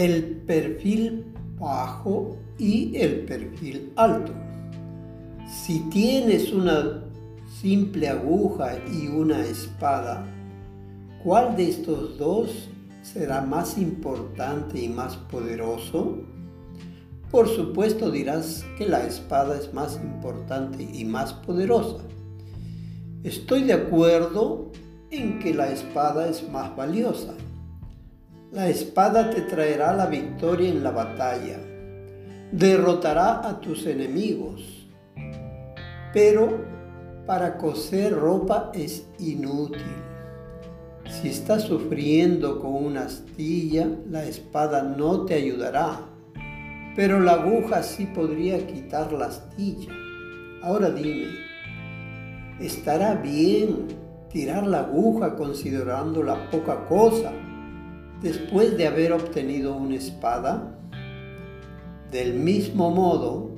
el perfil bajo y el perfil alto. Si tienes una simple aguja y una espada, ¿cuál de estos dos será más importante y más poderoso? Por supuesto dirás que la espada es más importante y más poderosa. Estoy de acuerdo en que la espada es más valiosa. La espada te traerá la victoria en la batalla, derrotará a tus enemigos, pero para coser ropa es inútil. Si estás sufriendo con una astilla, la espada no te ayudará, pero la aguja sí podría quitar la astilla. Ahora dime, ¿estará bien tirar la aguja considerando la poca cosa después de haber obtenido una espada? Del mismo modo,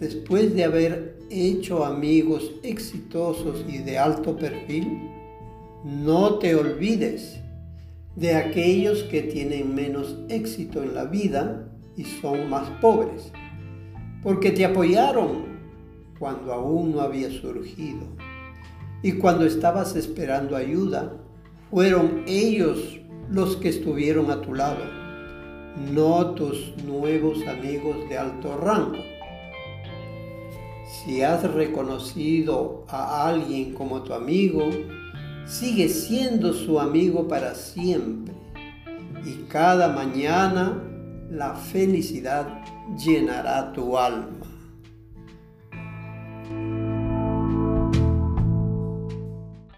después de haber hecho amigos exitosos y de alto perfil, no te olvides de aquellos que tienen menos éxito en la vida y son más pobres, porque te apoyaron cuando aún no había surgido. Y cuando estabas esperando ayuda, fueron ellos los que estuvieron a tu lado, no tus nuevos amigos de alto rango. Si has reconocido a alguien como tu amigo, sigue siendo su amigo para siempre. Y cada mañana la felicidad llenará tu alma.